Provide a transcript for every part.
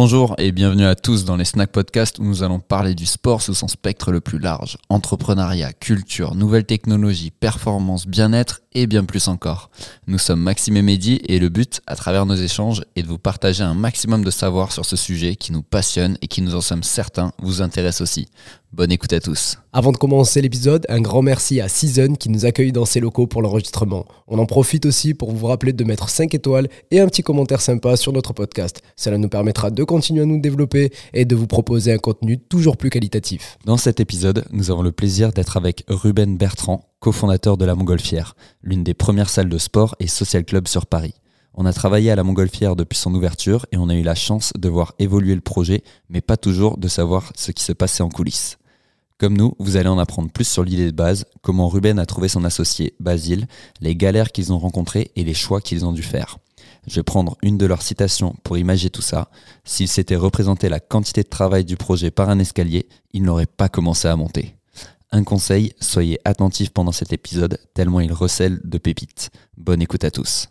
Bonjour et bienvenue à tous dans les Snack Podcast où nous allons parler du sport sous son spectre le plus large. Entrepreneuriat, culture, nouvelles technologies, performance, bien-être et bien plus encore. Nous sommes Maxime et Mehdi et le but, à travers nos échanges, est de vous partager un maximum de savoir sur ce sujet qui nous passionne et qui nous en sommes certains vous intéresse aussi. Bonne écoute à tous. Avant de commencer l'épisode, un grand merci à Season qui nous accueille dans ses locaux pour l'enregistrement. On en profite aussi pour vous rappeler de mettre 5 étoiles et un petit commentaire sympa sur notre podcast. Cela nous permettra de continuer à nous développer et de vous proposer un contenu toujours plus qualitatif. Dans cet épisode, nous avons le plaisir d'être avec Ruben Bertrand, cofondateur de la Montgolfière, l'une des premières salles de sport et social club sur Paris. On a travaillé à la Montgolfière depuis son ouverture et on a eu la chance de voir évoluer le projet, mais pas toujours de savoir ce qui se passait en coulisses. Comme nous, vous allez en apprendre plus sur l'idée de base, comment Ruben a trouvé son associé, Basile, les galères qu'ils ont rencontrées et les choix qu'ils ont dû faire. Je vais prendre une de leurs citations pour imager tout ça. S'il s'était représenté la quantité de travail du projet par un escalier, il n'aurait pas commencé à monter. Un conseil, soyez attentifs pendant cet épisode, tellement il recèle de pépites. Bonne écoute à tous.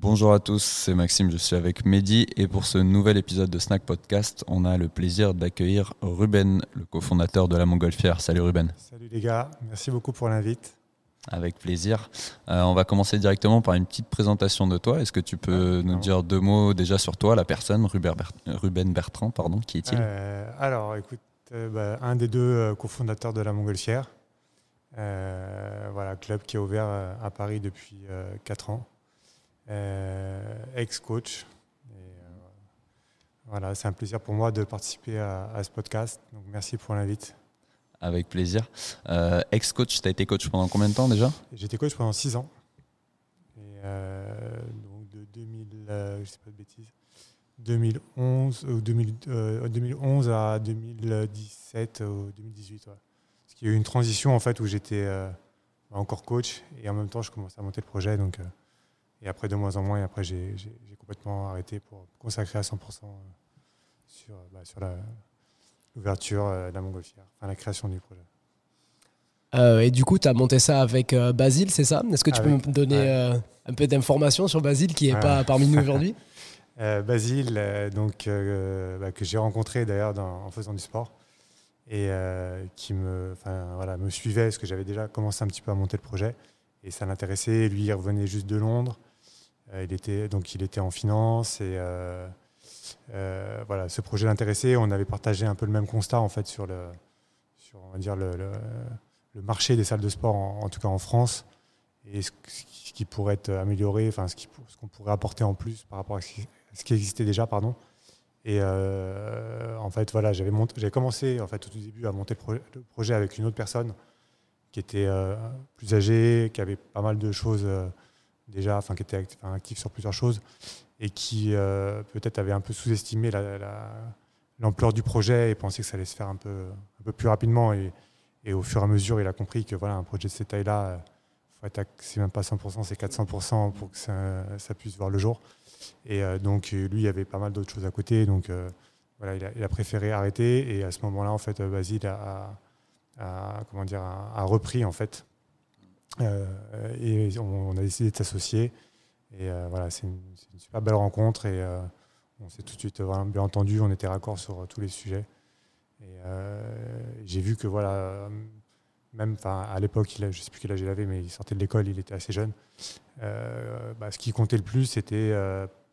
Bonjour à tous, c'est Maxime, je suis avec Mehdi et pour ce nouvel épisode de Snack Podcast, on a le plaisir d'accueillir Ruben, le cofondateur de la Montgolfière. Salut Ruben. Salut les gars, merci beaucoup pour l'invite. Avec plaisir. Euh, on va commencer directement par une petite présentation de toi. Est-ce que tu peux nous dire deux mots déjà sur toi, la personne, Ruben, Bert- Ruben Bertrand, pardon, qui est-il? Euh, alors, écoute, euh, bah, un des deux cofondateurs de la Montgolfière, voilà, club qui est ouvert à Paris depuis 4 ans, ex-coach. Et, euh, Voilà, c'est un plaisir pour moi de participer à, à ce podcast. Donc, merci pour l'invite. Avec plaisir. Euh, Ex-coach, tu as été coach pendant combien de temps déjà? J'étais coach pendant 6 ans. Et euh, donc de 2000, euh, je sais pas de bêtises, 2011, ou 2000, euh, 2011 à 2017 ou 2018. Ouais. Parce qu'il y a eu une transition en fait où j'étais euh, encore coach et en même temps je commençais à monter le projet. Donc, euh, et après de moins en moins, et après j'ai complètement arrêté pour consacrer à 100% sur, bah, sur la- l'ouverture euh, de la Montgolfière, enfin la création du projet. Euh, et du coup, tu as monté ça avec euh, Basile, c'est ça? Est-ce que tu Avec- peux me donner ouais. euh, un peu d'informations sur Basile qui n'est Ouais. pas parmi nous aujourd'hui? Euh, Basile, euh, donc, euh, bah, que j'ai rencontré d'ailleurs en faisant du sport et euh, qui me, voilà, me suivait parce que j'avais déjà commencé un petit peu à monter le projet et ça l'intéressait. Lui, il revenait juste de Londres. Euh, il, était, donc, il était en finance et euh, euh, voilà, ce projet l'intéressait. On avait partagé un peu le même constat en fait sur le, sur, on va dire le, le- marché des salles de sport, en, tout cas en France, et ce, qui- pourrait être amélioré, enfin ce qu'on pourrait apporter en plus par rapport à ce qui, existait déjà, pardon. Et en fait, voilà, j'avais commencé en fait au tout début à monter le projet avec une autre personne qui était euh, plus âgée, qui avait pas mal de choses euh, déjà, enfin qui était actif, sur plusieurs choses et qui euh, peut-être avait un peu sous-estimé la- la- l'ampleur du projet et pensait que ça allait se faire un peu, plus rapidement. Et, au fur et à mesure, il a compris que voilà, un projet de cette taille-là, c'est même pas 100%, c'est 400% pour que ça, puisse voir le jour. Et donc, lui, il y avait pas mal d'autres choses à côté. Donc, voilà, il a, il a préféré arrêter. Et à ce moment-là, en fait, Basile a, a- comment dire, a, repris, en fait. Euh, et on, a décidé de s'associer. Et euh, voilà, c'est une, super belle rencontre. Et euh, on s'est tout de suite bien entendu. On était raccord sur tous les sujets. Et j'ai vu que, voilà, même à l'époque, je ne sais plus quel âge il avait, mais il sortait de l'école, il était assez jeune. Bah, ce qui comptait le plus, c'était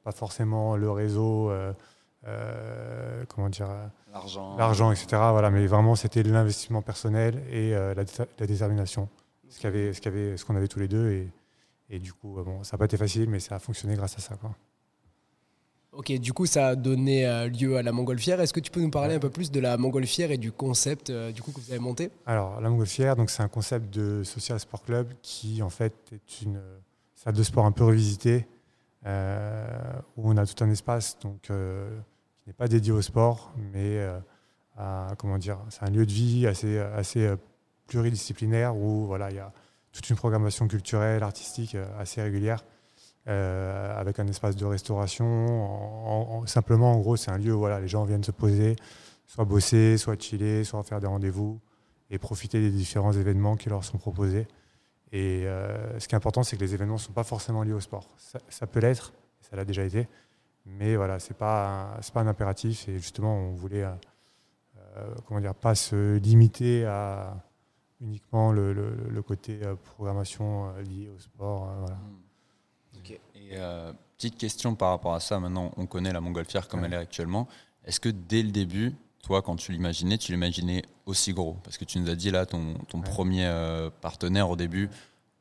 pas forcément le réseau, comment dire, euh, L'argent. l'argent, etc. Voilà, mais vraiment, c'était l'investissement personnel et euh, la, la détermination. Ce qu'on avait, ce avait- ce qu'on avait tous les deux. Et, et du coup, euh, bon, ça n'a pas été facile, mais ça a fonctionné grâce à ça. Quoi. Ok, du coup, ça a donné euh, lieu à la Montgolfière. Est-ce que tu peux nous parler un peu plus de la Montgolfière et du concept euh, du coup, que vous avez monté? Alors, la Montgolfière, donc c'est un concept de social sport club qui en fait est une salle de sport un peu revisitée euh, où on a tout un espace donc euh, n'est pas dédié au sport, mais euh, comment dire, c'est un lieu de vie assez assez euh, pluridisciplinaire où voilà il y a toute une programmation culturelle, artistique euh, assez régulière. avec un espace de restauration. En- en- simplement, en gros, c'est un lieu où voilà, les gens viennent se poser, soit bosser, soit chiller, soit faire des rendez-vous. et profiter des différents événements qui leur sont proposés. Et ce qui est important, c'est que les événements ne sont pas forcément liés au sport. Ça peut l'être, ça l'a déjà été, mais voilà, ce n'est pas, pas un impératif. Et justement, on voulait euh, euh, comment dire, pas se limiter à uniquement le, le- le côté euh, programmation euh, lié au sport. voilà. Et euh, petite question par rapport à ça, maintenant on connaît la montgolfière comme Ouais. elle est actuellement. Est-ce que dès le début, toi quand tu l'imaginais, tu l'imaginais aussi gros? Parce que tu nous as dit là, ton, ton Ouais. premier euh, partenaire au début,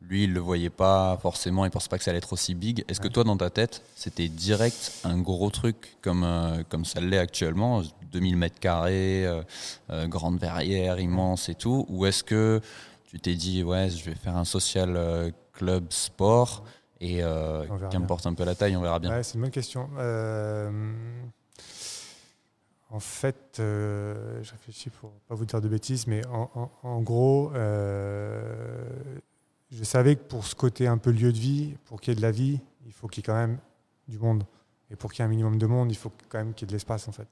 lui il le voyait pas forcément, il pensait pas que ça allait être aussi big. Est-ce que toi dans ta tête, c'était direct un gros truc comme, euh, comme ça l'est actuellement 2000 mètres carrés, euh, euh, grande verrière, immense et tout Ou est-ce que tu t'es dit, ouais, je vais faire un social club sport et qu'importe un peu la taille, on verra bien. Ouais, c'est une bonne question. En fait, je réfléchis pour pas vous dire de bêtises, mais en, en- en gros, je savais que pour ce côté un peu lieu de vie, pour qu'il y ait de la vie, il faut qu'il y ait quand même du monde. Et pour qu'il y ait un minimum de monde, il faut quand même qu'il y ait de l'espace, en fait.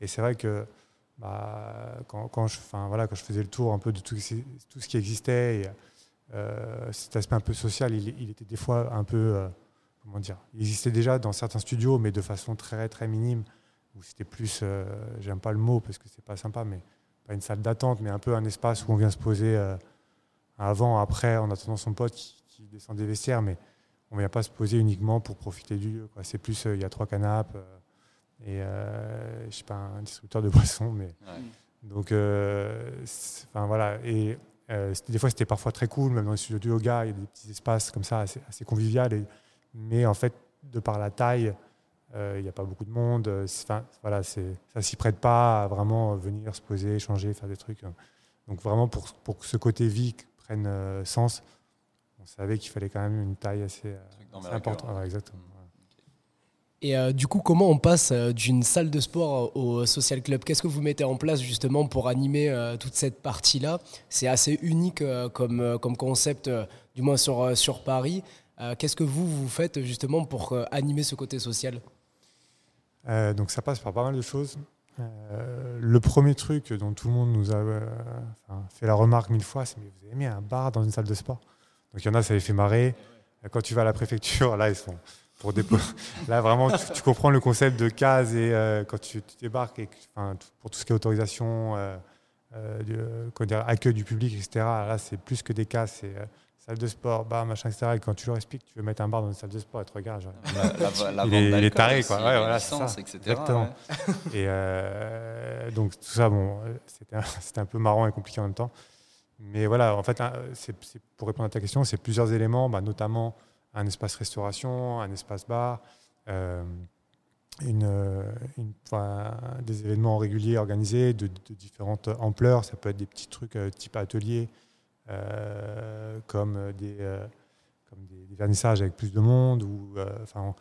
Et c'est vrai que bah, quand, je, faisais le tour un peu de tout, ce- qui existait, euh, cet aspect un peu social, il, était des fois un peu euh, comment dire, il existait déjà dans certains studios, mais de façon très très minime, où c'était plus, euh, j'aime pas le mot parce que c'est pas sympa, mais pas une salle d'attente, mais un peu un espace où on vient se poser avant, après, en attendant son pote qui, qui descend des vestiaires, mais on vient pas se poser uniquement pour profiter du lieu. C'est plus, euh, il y a trois canapes euh, et euh, je sais pas un distributeur de boissons, mais donc, euh, enfin voilà. Et euh, des fois, c'était parfois très cool, même dans les studios de yoga, il y a des petits espaces comme ça, assez, assez convivial. Et, mais en fait, de par la taille, euh, il n'y a pas beaucoup de monde. euh, Enfin, voilà, ça s'y prête pas à vraiment venir se poser, échanger, faire des trucs. hein. Donc vraiment, pour, pour ce côté vie prenne euh, sens, on savait qu'il fallait quand même une taille assez, euh, assez importante. Ouais, exactement. voilà. Et euh, du coup, comment on passe euh, d'une salle de sport au social club? Qu'est-ce que vous mettez en place justement pour animer euh, toute cette partie-là? C'est assez unique euh, comme, euh, comme concept, euh, du moins sur, euh, sur Paris. Euh, Qu'est-ce que vous, vous faites justement pour euh, animer ce côté social? Euh, donc ça passe par pas mal de choses. Euh, le premier truc dont tout le monde nous a euh, fait la remarque mille fois, c'est mais vous avez mis un bar dans une salle de sport. Donc il y en a, ça les fait marrer. Quand tu vas à la préfecture, là ils sont pour dépo- là vraiment tu, comprends le concept de case et euh, quand tu, débarques et pour tout ce qui est autorisation, accueil du public, etc. Là c'est plus que des cases, c'est salle de sport, bar, machin, etc. Et quand tu leur expliques, tu veux mettre un bar dans une salle de sport, ils te regardent. genre, La, la- la Il est- il est d'alcool taré, aussi, quoi. Ouais, voilà, licences, ça. etc. Exactement. ouais. Et euh, donc tout ça, bon, c'était un, peu marrant et compliqué en même temps. Mais voilà, en fait, c'est, pour répondre à ta question, c'est plusieurs éléments, bah, notamment un espace restauration, un espace bar, euh, une, euh, une- enfin, des événements réguliers organisés de, de différentes ampleurs. Ça peut être des petits trucs euh, type atelier, comme, des, euh, comme des, des vernissages avec plus de monde. Ou, euh, enfin,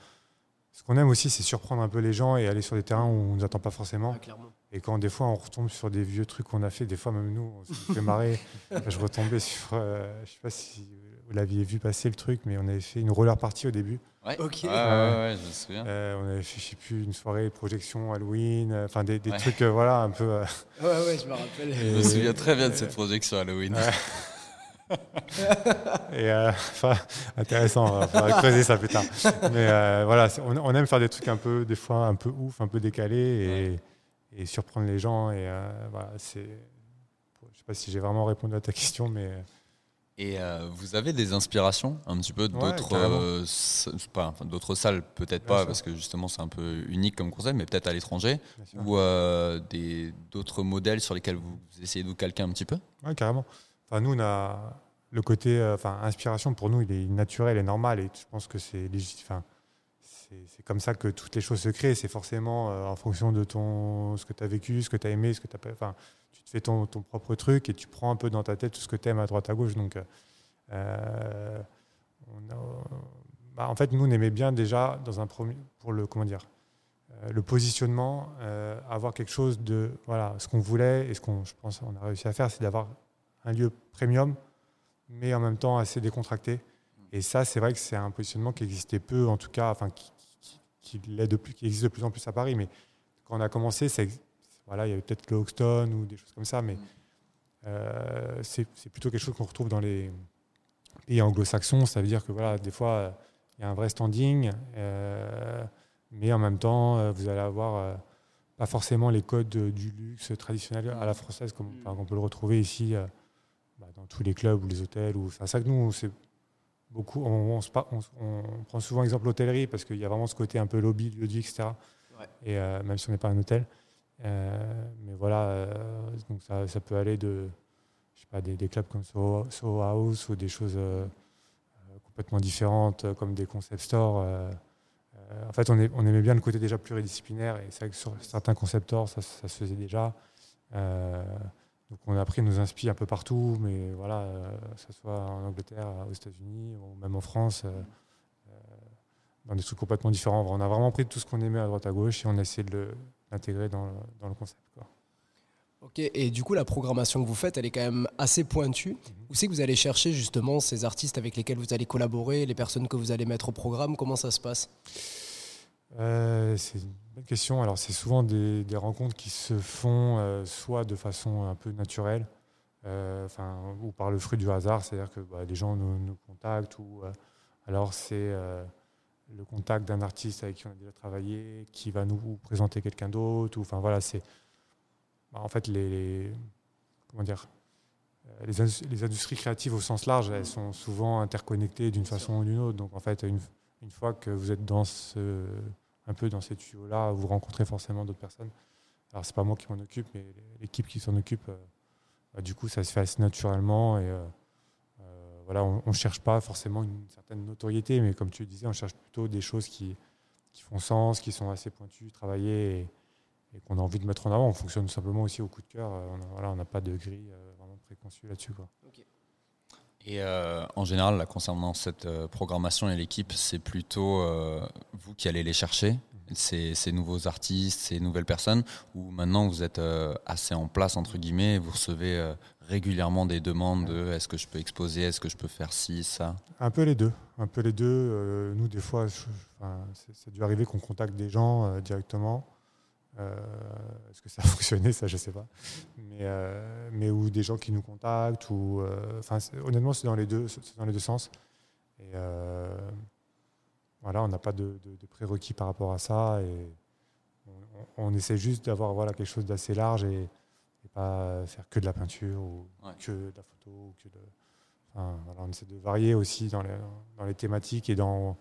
ce qu'on aime aussi, c'est surprendre un peu les gens et aller sur des terrains où on ne nous attend pas forcément. clairement. Et quand des fois on retombe sur des vieux trucs qu'on a fait, des fois même nous, on se fait marrer. je retombais sur, euh, je sais pas si vous l'aviez vu passer le truc, mais on avait fait une roller party au début. Ouais. Ok. Ouais, ouais, ouais, je me souviens. Euh, on avait fait, je sais plus, une soirée projection Halloween, euh, enfin des, des Ouais. trucs, euh, voilà, un peu. euh, Ouais, ouais, je me rappelle. Je me souviens très bien de cette projection Halloween. Ouais. et euh, enfin, intéressant, il faudra creuser ça plus tard. Mais euh, voilà, on, on aime faire des trucs un peu, des fois un peu ouf, un peu décalés et, et surprendre les gens. Et euh, voilà, c'est. Je sais pas si j'ai vraiment répondu à ta question, mais. Et euh, vous avez des inspirations un petit peu d'autres carrément. s- pas, enfin, d'autres salles, peut-être pas, sûr. parce que justement c'est un peu unique comme concept, mais peut-être à l'étranger, ou des d'autres modèles sur lesquels vous essayez de vous calquer un petit peu? Ouais, carrément. Enfin, nous, on a le côté, euh, enfin, inspiration pour nous, il est naturel et normal, et je pense que c'est c'est comme ça que toutes les choses se créent. C'est forcément euh, en fonction de ton, ce que tu as vécu, ce que tu as aimé, ce que tu as. Enfin, tu te fais ton, ton propre truc et tu prends un peu dans ta tête tout ce que tu aimes à droite à gauche. Donc, euh, bah, en fait, nous, on aimait bien déjà dans un premier, pour le comment dire, le positionnement, avoir quelque chose de voilà, ce qu'on voulait et ce qu'on, je pense, on a réussi à faire, c'est d'avoir un lieu premium, mais en même temps assez décontracté. Et ça, c'est vrai que c'est un positionnement qui existait peu, en tout cas, enfin, qui, qui, de plus, qui existe de plus en plus à Paris. Mais quand on a commencé, c'est, voilà, il y avait peut-être le Hoxton ou des choses comme ça, mais Mm. euh, c'est plutôt quelque chose qu'on retrouve dans les pays anglo-saxons. Ça veut dire que voilà, des fois, euh, il y a un vrai standing, euh, mais en même temps, vous allez avoir euh, pas forcément les codes du luxe traditionnel à la française, comme Mm. enfin, on peut le retrouver ici bah, dans tous les clubs ou les hôtels. Ou, enfin, ça que nous, c'est beaucoup. On, on se on prend souvent exemple l'hôtellerie parce qu'il y a vraiment ce côté un peu lobby, lieu de vie, etc. Ouais. Et euh, même si on n'est pas un hôtel. Euh, mais voilà, euh, donc ça, ça peut aller de je sais pas, des, des clubs comme Soho, Soho House ou des choses complètement différentes comme des concept stores. en fait, on, est- on aimait bien le côté déjà pluridisciplinaire et c'est vrai que sur certains concept stores, ça, ça se faisait déjà. Euh, donc on a pris nos inspi un peu partout, mais voilà, euh, que ce soit en Angleterre, aux États-Unis ou même en France, euh, euh, dans des trucs complètement différents. On a vraiment pris tout ce qu'on aimait à droite à gauche et on a essayé de l'intégrer dans, le- dans le concept. quoi. Ok, et du coup, la programmation que vous faites, elle est quand même assez pointue. Où c'est que vous allez chercher justement ces artistes avec lesquels vous allez collaborer, les personnes que vous allez mettre au programme? Comment ça se passe? Euh, c'est une bonne question. Alors, c'est souvent des, des rencontres qui se font euh, soit de façon un peu naturelle, euh, enfin, ou par le fruit du hasard, c'est-à-dire que bah, les gens nous, nous contactent, ou alors c'est le contact d'un artiste avec qui on a déjà travaillé, qui va nous présenter quelqu'un d'autre, ou enfin voilà, c'est bah, en fait les, les- comment dire. les industries créatives au sens large, elles sont souvent interconnectées d'une façon ou d'une autre. Donc en fait, une, une fois que vous êtes dans ce, un peu dans ces tuyaux-là, vous rencontrez forcément d'autres personnes. Alors c'est pas moi qui m'en occupe, mais l'équipe qui s'en occupe, euh, bah, du coup ça se fait assez naturellement et euh, euh, voilà, on, on cherche pas forcément une certaine notoriété, mais comme tu le disais, on cherche plutôt des choses qui, qui font sens, qui sont assez pointues, travaillées et, qu'on a envie de mettre en avant. On fonctionne simplement aussi au coup de cœur. On n'a pas de grille vraiment préconçue là-dessus. Et euh, en général, concernant cette euh, programmation et l'équipe, c'est plutôt euh, vous qui allez les chercher, ces, nouveaux artistes, ces nouvelles personnes, ou maintenant vous êtes assez en place, entre guillemets, et vous recevez régulièrement des demandes de est-ce que je peux exposer, est-ce que je peux faire ci, ça? Un peu les deux. Un peu les deux. Nous, des fois, je- enfin, c'est- ça a dû arriver qu'on contacte des gens directement. Euh, Est-ce que ça a fonctionné? Ça, je sais pas. Mais, euh, mais ou des gens qui nous contactent. Ou, euh, enfin, honnêtement, c'est dans les deux, dans les deux sens. Et voilà, on n'a pas de, de- de prérequis par rapport à ça. Et on, essaie juste d'avoir voilà quelque chose d'assez large et, et pas faire que de la peinture ou Ouais. que de la photo ou que de Enfin, voilà, on essaie de varier aussi dans les, dans les thématiques et dans,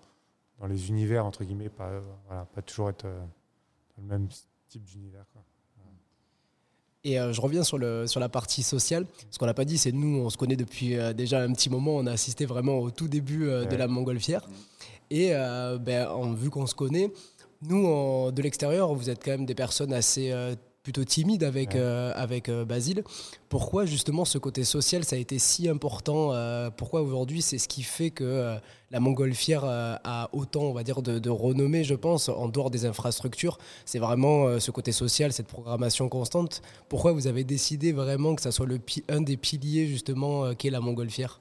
dans les univers, entre guillemets, pas, voilà, pas toujours être dans le même type d'univers. Et euh, je reviens sur, le, sur la partie sociale. Ce qu'on n'a pas dit, c'est nous, on se connaît depuis euh, déjà un petit moment. On a assisté vraiment au tout début euh, de la montgolfière. Et ben, en- vu qu'on se connaît, nous, de l'extérieur, vous êtes quand même des personnes assez plutôt timides avec, Ouais. euh, avec euh, Basile. Pourquoi justement ce côté social, ça a été si important euh, Pourquoi aujourd'hui, c'est ce qui fait que la montgolfière a autant, on va dire, de, de renommée, je pense, en dehors des infrastructures? C'est vraiment ce côté social, cette programmation constante. Pourquoi vous avez décidé vraiment que ça soit le un des piliers justement qu'est la montgolfière?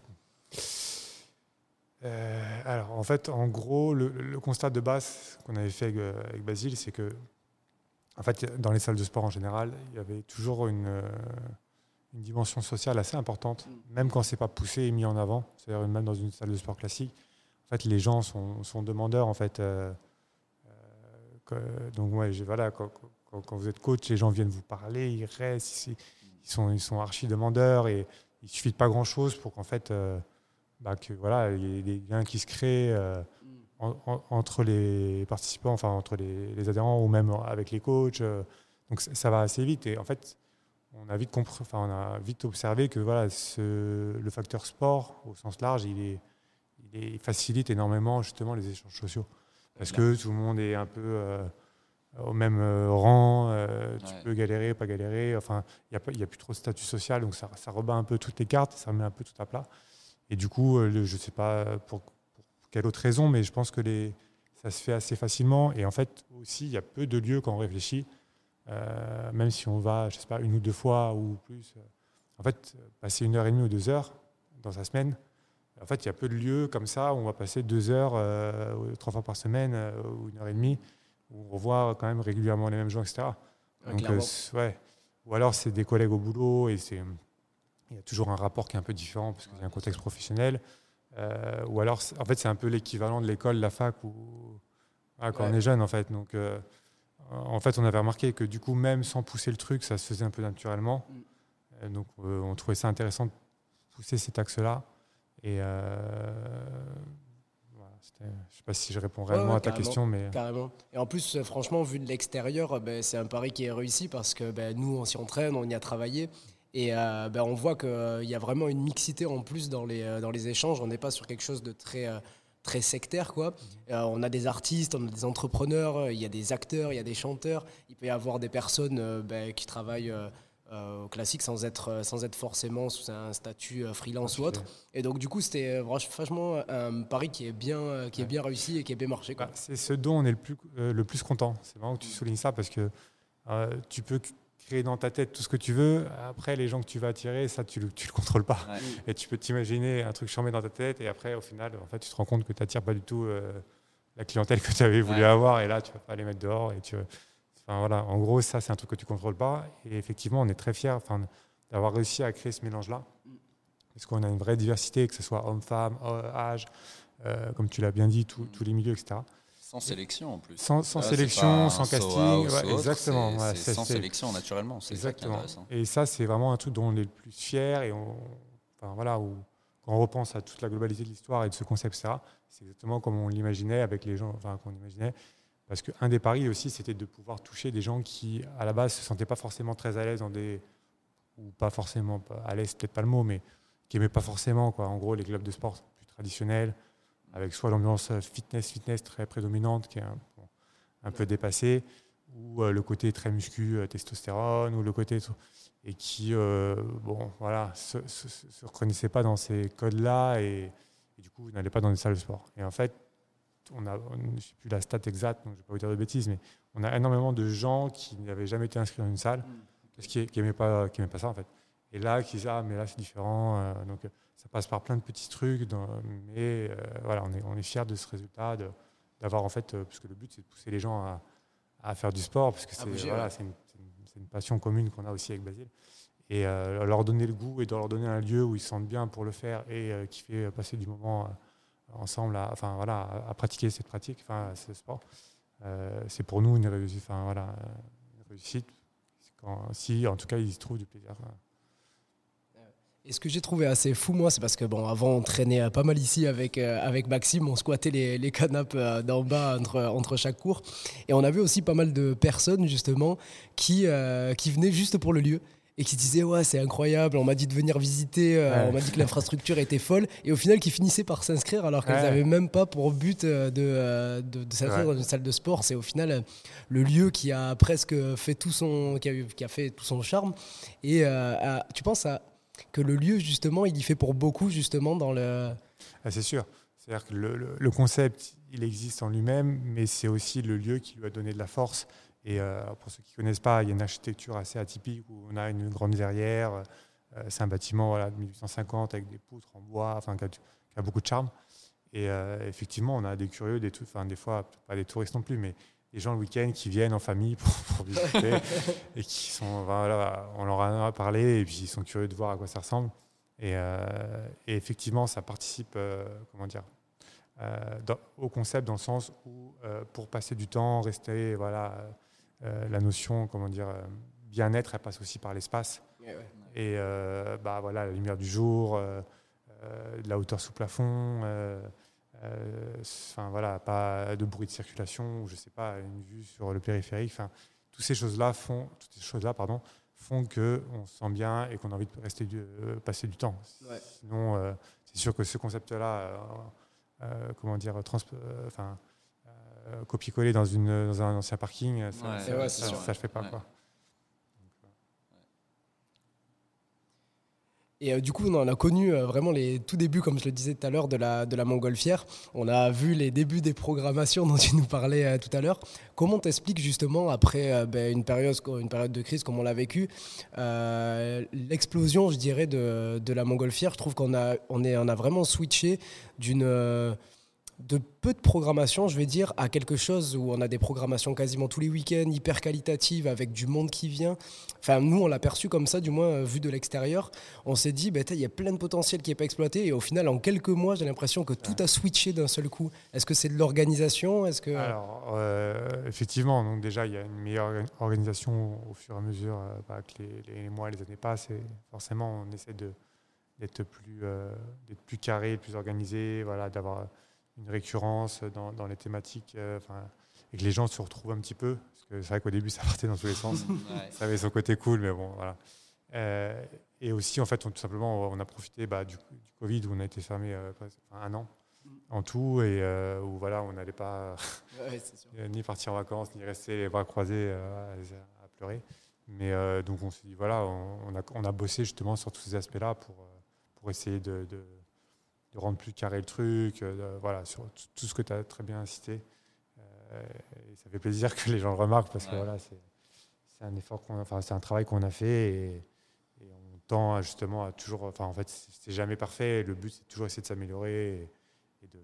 Alors, en fait, en gros, le, le constat de base qu'on avait fait avec, avec Basile, c'est que, en fait, dans les salles de sport en général, il y avait toujours une, euh, une dimension sociale assez importante, même quand c'est pas poussé et mis en avant. C'est-à-dire même dans une salle de sport classique, en fait, les gens sont, sont demandeurs, en fait. euh, euh, donc, ouais, voilà, quand, quand- quand vous êtes coach, les gens viennent vous parler, ils restent, ils, ils sont, ils sont archi demandeurs et il suffit de pas grand-chose pour qu'en fait. euh, bah, que voilà, il y ait des liens qui se créent en- en- entre les participants, enfin entre les, les adhérents ou même avec les coachs. euh, donc ça, va assez vite et en fait, on a vite compris, enfin on a vite observé que voilà, ce, le facteur sport au sens large, il est, il, est- il facilite énormément justement les échanges sociaux parce que tout le monde est un peu euh, au même euh, rang, euh, tu Ouais. peux galérer, pas galérer. Enfin, il n'y a, plus trop de statut social, donc ça, ça rebat un peu toutes les cartes, ça remet un peu tout à plat. Et du coup, le- je ne sais pas pour quelle autre raison, mais je pense que les, ça se fait assez facilement. Et en fait, aussi, il y a peu de lieux quand on réfléchit, euh, même si on va, je sais pas, une ou deux fois ou plus. euh, en fait, passer une heure et demie ou deux heures dans sa semaine, en fait, il y a peu de lieux comme ça où on va passer deux heures, euh, trois fois par semaine ou une heure et demie, où on revoit quand même régulièrement les mêmes gens, etc. Ouais, Donc, euh, ouais. Ou alors c'est des collègues au boulot et c'est il y a toujours un rapport qui est un peu différent parce qu'il y a un contexte professionnel. Euh, ou alors, en fait, c'est un peu l'équivalent de l'école, la fac, ou quand on est jeune, en fait. Donc, euh, en fait, on avait remarqué que du coup, même sans pousser le truc, ça se faisait un peu naturellement. Mm. donc, on trouvait ça intéressant de pousser cet axe-là. Et je ne sais pas si je réponds réellement à ta question, mais carrément. Et en plus, franchement, vu de l'extérieur, ben, c'est un pari qui est réussi parce que ben, nous, on s'y entraîne, on y a travaillé. Et euh, ben, on voit qu'il euh, y a vraiment une mixité en plus dans les, euh, dans les échanges. On n'est pas sur quelque chose de très, très sectaire. Quoi. on a des artistes, on a des entrepreneurs, il y a des acteurs, il y a des chanteurs. Il peut y avoir des personnes ben, qui travaillent au classique sans être, sans être forcément sous un statut freelance ou autre. Et donc, du coup, c'était franchement un pari qui est bien, qui est bien réussi et qui est bien marché. Bah, c'est ce dont on est le plus, le plus content. C'est marrant que tu soulignes ça parce que tu peux dans ta tête tout ce que tu veux. Après, les gens que tu vas attirer, ça, tu ne le, tu le contrôles pas. Et tu peux t'imaginer un truc chambé dans ta tête. Et après, au final, en fait, tu te rends compte que tu n'attires pas du tout euh, la clientèle que tu avais voulu avoir. Et là, tu vas pas les mettre dehors. Et tu, enfin, voilà. En gros, ça, c'est un truc que tu ne contrôles pas. Et effectivement, on est très fiers enfin, d'avoir réussi à créer ce mélange-là. Parce qu'on a une vraie diversité, que ce soit homme-femme, âge, euh, comme tu l'as bien dit, tous les milieux, etc. Sans sélection en plus. Sans, sélection, sans casting. exactement. Sans sélection naturellement. Exactement. et ça, c'est vraiment un truc dont on est le plus fier. Et on, enfin, voilà, où, quand on repense à toute la globalité de l'histoire et de ce concept, c'est exactement comme on l'imaginait avec les gens, enfin, qu'on imaginait. Parce qu'un des paris aussi, c'était de pouvoir toucher des gens qui, à la base, se sentaient pas forcément très à l'aise dans des. ou pas forcément à l'aise, peut-être pas le mot, mais qui n'aimaient pas forcément, quoi. En gros, les clubs de sport plus traditionnels avec soit l'ambiance fitness, fitness très prédominante qui est un, peu dépassée, ou euh, le côté très muscu, euh, testostérone, ou le côté et qui, euh, bon, voilà, se, se, reconnaissait pas dans ces codes-là et, du coup n'allait pas dans des salles de sport. Et en fait, on a, je ne sais plus la stat exacte, donc je ne vais pas vous dire de bêtises, mais on a énormément de gens qui n'avaient jamais été inscrits dans une salle, parce qu'ils n'aimaient pas, qui pas ça en fait. Et là, qui disent ah mais là c'est différent, donc ça passe par plein de petits trucs, mais euh, voilà, on est, on est fiers de ce résultat, d'avoir en fait, euh, puisque le but c'est de pousser les gens à, à faire du sport, parce que c'est voilà, une, une, passion commune qu'on a aussi avec Basile, et euh, leur donner le goût et de leur donner un lieu où ils se sentent bien pour le faire et qui fait passer du moment ensemble, à, enfin voilà, à, pratiquer cette pratique, enfin ce sport. c'est pour nous une réussite, enfin voilà, une réussite. Quand, si en tout cas ils y trouvent du plaisir. Et ce que j'ai trouvé assez fou, moi, c'est parce que, bon, avant, on traînait pas mal ici avec, euh, avec Maxime, on squattait les, les canapes euh, d'en bas entre, entre chaque cours. Et on avait aussi pas mal de personnes, justement, qui, euh, qui venaient juste pour le lieu et qui disaient ouais c'est incroyable on m'a dit de venir visiter on m'a dit que l'infrastructure était folle. Et au final qui finissaient par s'inscrire alors qu'elles n'avaient même pas pour but de, de, de, s'inscrire dans une salle de sport. C'est au final le lieu qui a presque fait tout son qui a, qui a fait tout son charme. Et tu penses à que le lieu, justement, il y fait pour beaucoup, justement, dans le... Ah, c'est sûr. C'est-à-dire que le, concept, il existe en lui-même, mais c'est aussi le lieu qui lui a donné de la force. Et euh, pour ceux qui ne connaissent pas, il y a une architecture assez atypique où on a une grande verrière. Euh, c'est un bâtiment de 1850 avec des poutres en bois, enfin, qui a, beaucoup de charme. Et euh, effectivement, on a des curieux, des, enfin, des fois, pas des touristes non plus, mais les gens le week-end qui viennent en famille pour, visiter et qui sont, voilà, on leur en a parlé et puis ils sont curieux de voir à quoi ça ressemble. Et, euh, effectivement, ça participe, euh, comment dire, euh, au concept dans le sens où pour passer du temps, rester, voilà, la notion, comment dire, bien-être, elle passe aussi par l'espace. Et bah voilà, la lumière du jour, de la hauteur sous plafond. Euh, enfin voilà, pas de bruit de circulation, ou je sais pas, une vue sur le périphérique. Enfin, toutes ces choses-là font, toutes ces choses-là, pardon, font que on se sent bien et qu'on a envie de rester du, euh, passer du temps. Sinon, euh, c'est sûr que ce concept-là, comment dire, enfin, copier-coller dans, une, dans un ancien parking, ça ne se fait pas. Quoi. Et euh, du coup, on a connu euh, vraiment les tout débuts, comme je le disais tout à l'heure, de la, de la montgolfière. On a vu les débuts des programmations dont tu nous parlais euh, tout à l'heure. Comment t'expliques justement, après ben, une, période, une période de crise comme on l'a vécu, l'explosion, je dirais, de, de la montgolfière? Je trouve qu'on a, on est, on a vraiment switché d'une de peu de programmation, je vais dire, à quelque chose où on a des programmations quasiment tous les week-ends, hyper qualitatives, avec du monde qui vient. Enfin, nous, on l'a perçu comme ça, du moins euh, vu de l'extérieur. On s'est dit, bah, il y a plein de potentiel qui n'est pas exploité. Et au final, en quelques mois, j'ai l'impression que tout a switché d'un seul coup. Est-ce que c'est de l'organisation? Est-ce que Alors, euh, effectivement, donc déjà, il y a une meilleure orga- organisation au fur et à mesure euh, bah, que les, mois et les années passent. Forcément, on essaie d'être plus, plus carré, plus organisé, voilà, d'avoir une récurrence dans, dans les thématiques, euh, et que les gens se retrouvent un petit peu. Parce que c'est vrai qu'au début, ça partait dans tous les sens. ça avait son côté cool, mais bon, voilà. Euh, et aussi, en fait, on, tout simplement, on a profité bah, du, du Covid où on a été fermé euh, un an en tout et euh, où voilà, on n'allait pas Ouais, ni partir en vacances, ni rester les bras croisés à, à pleurer. Mais donc on s'est dit, voilà, on, on a, on a bossé justement sur tous ces aspects-là pour, pour essayer de, de, de rendre plus carré le truc, euh, de- voilà, sur tout- ce que tu as très bien cité. Euh, et ça fait plaisir que les gens le remarquent parce que voilà, c'est un effort enfin c'est un travail qu'on a fait et, et on tend justement à toujours, enfin en fait c'est jamais parfait. Le but c'est toujours essayer de s'améliorer et, et de,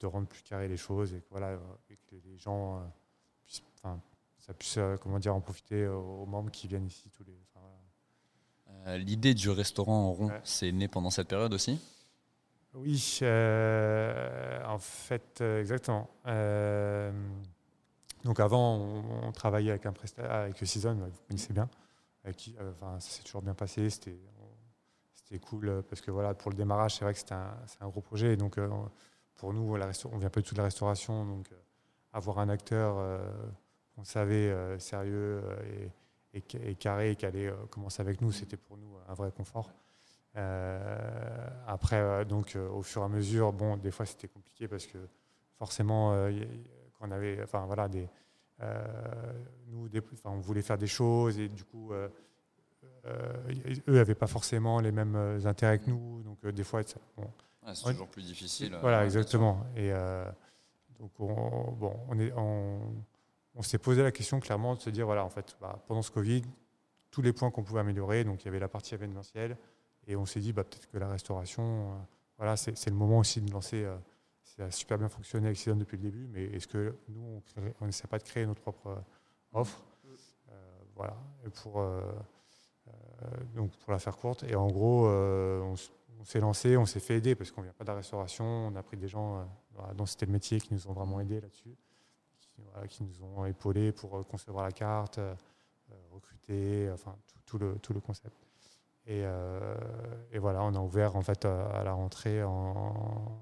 de rendre plus carré les choses et que voilà, euh, et que les gens euh, puissent, enfin ça puisse euh, comment dire en profiter aux membres qui viennent ici tous les. voilà. Euh, L'idée du restaurant en rond, Ouais. c'est né pendant cette période aussi? Oui, euh, en fait, euh, exactement. Euh, donc avant, on, travaillait avec un prestataire, avec Season, vous connaissez bien, qui, ça s'est toujours bien passé. C'était, cool parce que voilà, pour le démarrage, c'est vrai que c'était un, c'est un gros projet. Donc pour nous, la on vient pas du tout de la restauration, donc avoir un acteur qu'on savait sérieux et, et, et carré qui allait commencer avec nous, c'était pour nous un vrai confort. Euh, après, euh, donc, euh, au fur et à mesure, bon, des fois c'était compliqué parce que forcément, quand on avait, enfin voilà, des, nous, des- enfin, on voulait faire des choses et du coup, euh, eux n'avaient pas forcément les mêmes intérêts que nous, donc euh, des fois, bon, C'est toujours plus difficile. voilà, exactement. Et euh, donc, on, bon, on, est, on, on s'est posé la question clairement de se dire, voilà, en fait, bah, pendant ce Covid, tous les points qu'on pouvait améliorer, donc il y avait la partie événementielle, et on s'est dit, bah, peut-être que la restauration, euh, voilà, c'est le moment aussi de lancer. euh, ça a super bien fonctionné avec Season depuis le début, mais est-ce que nous, on n'essaie pas de créer notre propre euh, offre Voilà. Pour, donc pour la faire courte, et en gros, on, s'est lancé, on s'est fait aider parce qu'on vient pas de la restauration, on a pris des gens dont c'était le métier qui nous ont vraiment aidés là-dessus, qui, nous ont épaulés pour concevoir la carte, recruter, enfin tout le, tout le concept. Et, euh, et voilà, on a ouvert en fait à, à la rentrée en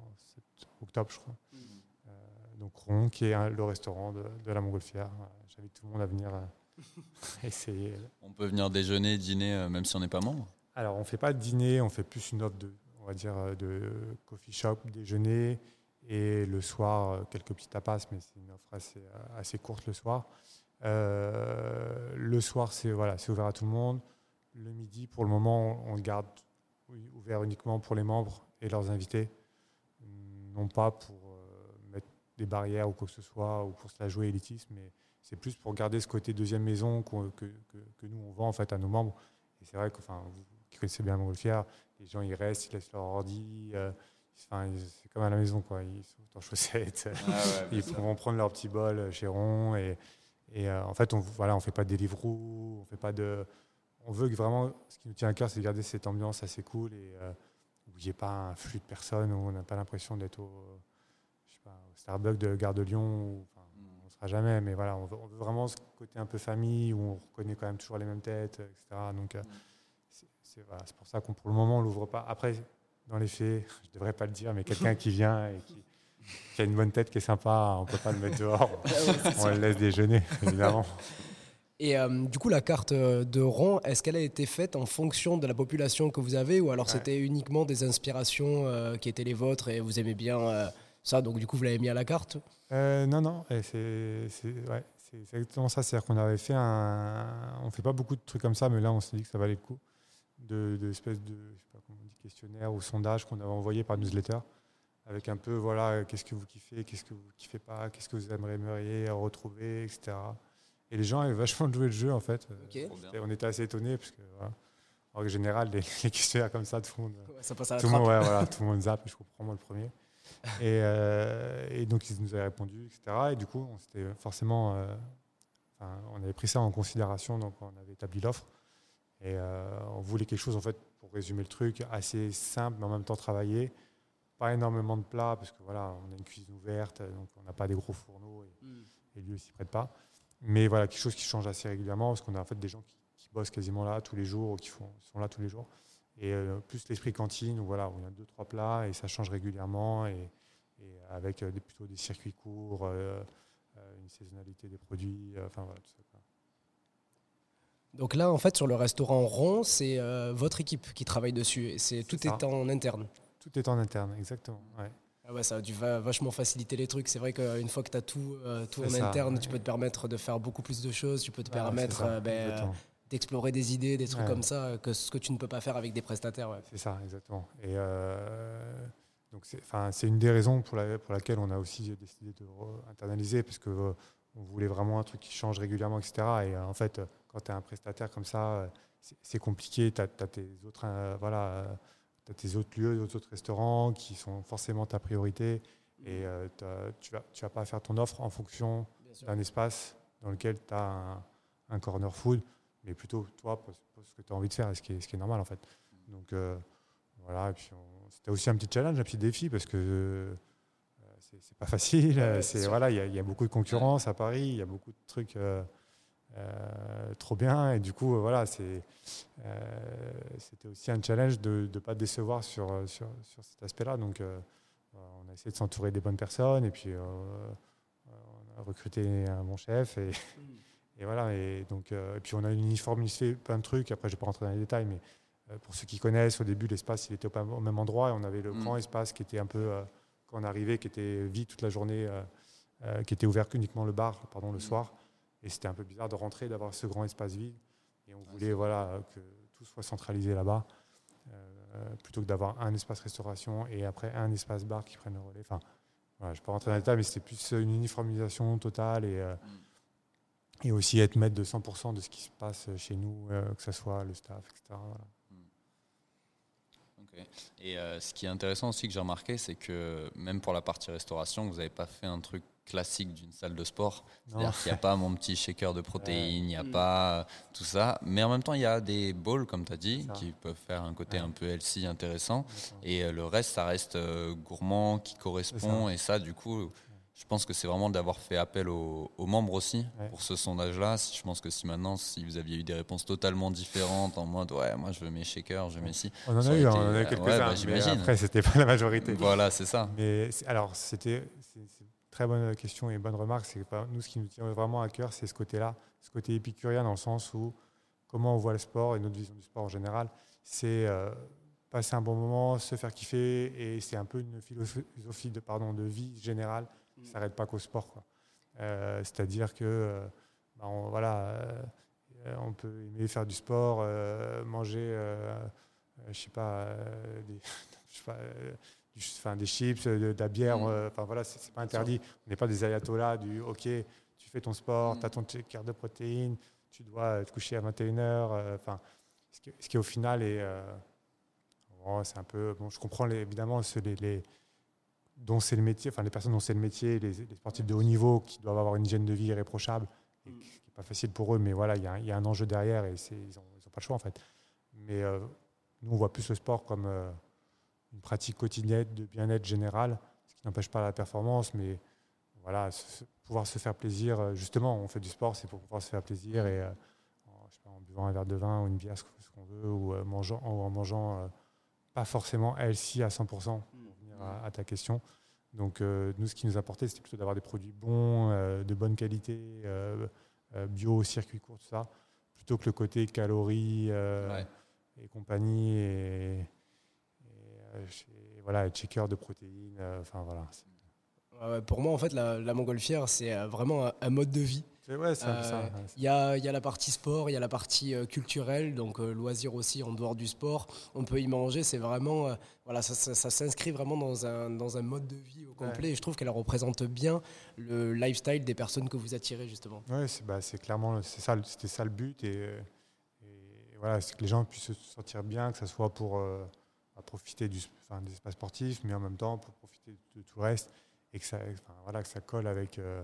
octobre, je crois. Euh, donc Ron, qui est un- le restaurant de, de la Montgolfière. J'invite tout le monde à venir euh, essayer. On peut venir déjeuner, dîner, euh, même si on n'est pas membre? Alors, on fait pas de dîner, on fait plus une offre de, on va dire, euh, de coffee shop, déjeuner, et le soir, euh, quelques petits tapas, mais c'est une offre assez, euh, assez courte le soir. Euh, le soir, c'est voilà, c'est ouvert à tout le monde. Le midi, pour le moment, on le garde ouvert uniquement pour les membres et leurs invités, non pas pour euh, mettre des barrières ou quoi que ce soit, ou pour se la jouer élitisme, mais c'est plus pour garder ce côté deuxième maison que, que, que nous, on vend en fait à nos membres. Et c'est vrai que, enfin, vous qui connaissez bien Montgolfière, les gens, ils restent, ils laissent leur ordi, euh, enfin, c'est comme à la maison, quoi. Ils sont en chaussettes, ils pourront prendre leur petit bol chez Ron. Et, et euh, en fait, on voilà, on fait pas de Deliveroo, on fait pas de. On veut que vraiment, ce qui nous tient à cœur, c'est de garder cette ambiance assez cool et euh, où il n'y ait pas un flux de personnes, où on n'a pas l'impression d'être au, je sais pas, au Starbucks de Gare de Lyon. Enfin, on ne sera jamais, mais voilà, on veut, on veut vraiment ce côté un peu famille où on reconnaît quand même toujours les mêmes têtes, etc. Donc, euh, c'est c'est- voilà, c'est pour ça qu'on, pour le moment, on l'ouvre pas. Après, dans les faits, je devrais pas le dire, mais quelqu'un qui vient et qui, qui a une bonne tête, qui est sympa, on peut pas le mettre dehors. on le laisse déjeuner, évidemment. Et euh, du coup, la carte euh, de Ron, est-ce qu'elle a été faite en fonction de la population que vous avez ou alors Ouais. c'était uniquement des inspirations euh, qui étaient les vôtres et vous aimez bien euh, ça, donc du coup vous l'avez mis à la carte? Euh, non, non, c'est c'est- ouais, c'est- c'est exactement ça. C'est-à-dire qu'on avait fait un. On fait pas beaucoup de trucs comme ça, mais là, on s'est dit que ça valait le coup. De, de espèce de je sais pas comment on dit, questionnaire ou sondage qu'on avait envoyé par newsletter. Avec un peu, voilà, qu'est-ce que vous kiffez, qu'est-ce que vous kiffez pas, qu'est-ce que vous aimeriez retrouver, etc. Et les gens avaient vachement joué le jeu, en fait. On était assez étonnés, parce que, voilà, en règle générale, les, les questionnaires comme ça, tout le monde. Ça passe à la Tout le, monde, trappe. ouais, voilà, tout le monde zappe, et je comprends moi le premier. Et, euh, et donc, ils nous avaient répondu, etc. Et du coup, on s'était forcément. euh, enfin, on avait pris ça en considération, donc on avait établi l'offre. Et euh, on voulait quelque chose, en fait, pour résumer le truc, assez simple, mais en même temps travaillé. Pas énormément de plats, parce que voilà, on a une cuisine ouverte, donc on n'a pas des gros fourneaux et, et lui aussi prête pas. Mais voilà, quelque chose qui change assez régulièrement, parce qu'on a en fait des gens qui, qui bossent quasiment là tous les jours, ou qui font, sont là tous les jours. Et euh, plus l'esprit cantine, où voilà, y a deux, trois plats, et ça change régulièrement, et, et avec euh, des, plutôt des circuits courts, euh, une saisonnalité des produits, enfin voilà, tout ça. quoi. Donc là, en fait, sur le restaurant rond, c'est euh, votre équipe qui travaille dessus. Et c'est tout ça. est en interne. Tout est en interne, exactement. Ouais. Ah ouais, ça a dû va- vachement faciliter les trucs. C'est vrai qu'une fois que tu as tout, euh, tout en ça, interne, ouais. tu peux te permettre de faire beaucoup plus de choses. Tu peux te Ouais, permettre euh, ben, d'explorer des idées, des trucs Ouais. comme ça, que ce que tu ne peux pas faire avec des prestataires. ouais. C'est ça, exactement. Et euh, donc, c'est, enfin, c'est une des raisons pour, la, pour laquelle on a aussi décidé de internaliser, parce que euh, on voulait vraiment un truc qui change régulièrement, etc. Et euh, en fait, quand tu es un prestataire comme ça, c'est, compliqué. Tu as, tes autres, euh, voilà, euh, t'as tes autres lieux, d'autres autres restaurants qui sont forcément ta priorité. Et euh, t'as- tu vas, tu vas pas faire ton offre en fonction d'un espace dans lequel tu as un, un corner food, mais plutôt toi, pour, pour ce que tu as envie de faire, et ce qui est, ce qui est normal en fait. Donc euh, voilà, et puis on- c'était aussi un petit challenge, un petit défi, parce que euh, c'est pas facile. Ouais, euh, c'est voilà, il y, a- il y a beaucoup de concurrence à Paris, il y a beaucoup de trucs euh, trop bien, et du coup euh, voilà, euh, c'était aussi un challenge de ne pas décevoir sur, sur, sur cet aspect-là. Donc euh, on a essayé de s'entourer des bonnes personnes, et puis on a recruté un bon chef et, et voilà et donc et puis on a uniformisé plein de trucs après je vais pas rentrer dans les détails mais pour ceux qui connaissent au début l'espace il était au, même endroit et on avait le Mm. grand espace qui était un peu quand on arrivait qui était vide toute la journée qui était ouvert uniquement le bar pardon le Mm. soir et c'était un peu bizarre de rentrer d'avoir ce grand espace vide et on voulait voilà que tout soit centralisé là-bas euh, plutôt que d'avoir un espace restauration et après un espace bar qui prenne le relais enfin voilà, je ne peux pas rentrer dans les détails, mais c'était plus une uniformisation totale et, euh, et aussi être maître de 100% de ce qui se passe chez nous, euh, que ce soit le staff, etc. voilà. Ok. Et euh, ce qui est intéressant aussi que j'ai remarqué, c'est que même pour la partie restauration, vous n'avez pas fait un truc classique d'une salle de sport. C'est-à-dire qu'il n'y a pas mon petit shaker de protéines, il n'y a pas euh, tout ça. Mais en même temps, il y a des bowls, comme tu as dit, qui peuvent faire un côté Ouais. un peu healthy intéressant. Et euh, le reste, ça reste euh, gourmand, qui correspond. Et ça, du coup, je pense que c'est vraiment d'avoir fait appel aux, aux membres aussi Ouais. pour ce sondage-là. Je pense que si maintenant, si vous aviez eu des réponses totalement différentes, en mode ouais, moi je veux mes shakers, je veux mes si. On en a eu, été- on en a eu ouais, quelques-uns, bah, mais j'imagine. après, c'était pas la majorité. Voilà, c'est ça. Mais c'est- alors, c'était très bonne question et bonne remarque. C'est nous ce qui nous tient vraiment à cœur, c'est ce côté-là, ce côté épicurien dans le sens où comment on voit le sport et notre vision du sport en général, c'est euh, passer un bon moment, se faire kiffer et c'est un peu une philosophie de pardon de vie générale qui s'arrête pas qu'au sport. Euh, C'est-à-dire que euh, bah, on, voilà, on peut aimer faire du sport, manger, je sais pas, des, je sais pas, enfin, des chips, de, de la bière, Mm. euh, enfin voilà, c'est pas interdit. On n'est pas des ayatollahs du OK, tu fais ton sport, Mm. tu as ton shaker de protéines, tu dois euh, te coucher à 21h. Enfin, ce, qui, ce qui au final est. euh, bon, c'est un peu. Bon, je comprends les- évidemment ceux les, les- dont c'est le métier, enfin les personnes dont c'est le métier, les, les sportifs de haut niveau qui doivent avoir une hygiène de vie irréprochable, et Mm. qui n'est pas facile pour eux, mais voilà, il y, a un- il y a un enjeu derrière et ils n'ont pas le choix en fait. Mais euh, nous, on voit plus le sport comme euh, une pratique quotidienne de bien-être général, ce qui n'empêche pas la performance, mais voilà, se- pouvoir se faire plaisir. euh, Justement, on fait du sport, c'est pour pouvoir se faire plaisir et euh, en, je sais pas, en buvant un verre de vin ou une bière, ce qu'on veut, ou euh, mangeant, ou en mangeant euh, pas forcément healthy à 100%, pour revenir à, à ta question. Donc, nous, ce qui nous importait, c'était plutôt d'avoir des produits bons, de bonne qualité, bio, circuit court, tout ça, plutôt que le côté calories Ouais. et compagnie et, chez- voilà, checker de protéines. euh, Enfin, voilà. Pour moi, en fait, la, la montgolfière, c'est euh, vraiment un, mode de vie. C'est ouais, Euh. Il y, a, il y a la partie sport, il y a la partie euh, culturelle, donc euh, loisir aussi en dehors du sport. On peut y manger, c'est vraiment, euh, voilà, ça, ça- ça s'inscrit vraiment dans un, dans un mode de vie au complet. Et je trouve qu'elle représente bien le lifestyle des personnes que vous attirez justement. Ouais, c'est bah, clairement c'est ça, c'était ça le but et, euh, et voilà, c'est que les gens puissent se sentir bien, que ce soit pour euh, à profiter du, enfin, des espaces sportifs, mais en même temps pour profiter de tout le reste et que ça, enfin, voilà, que ça colle avec euh,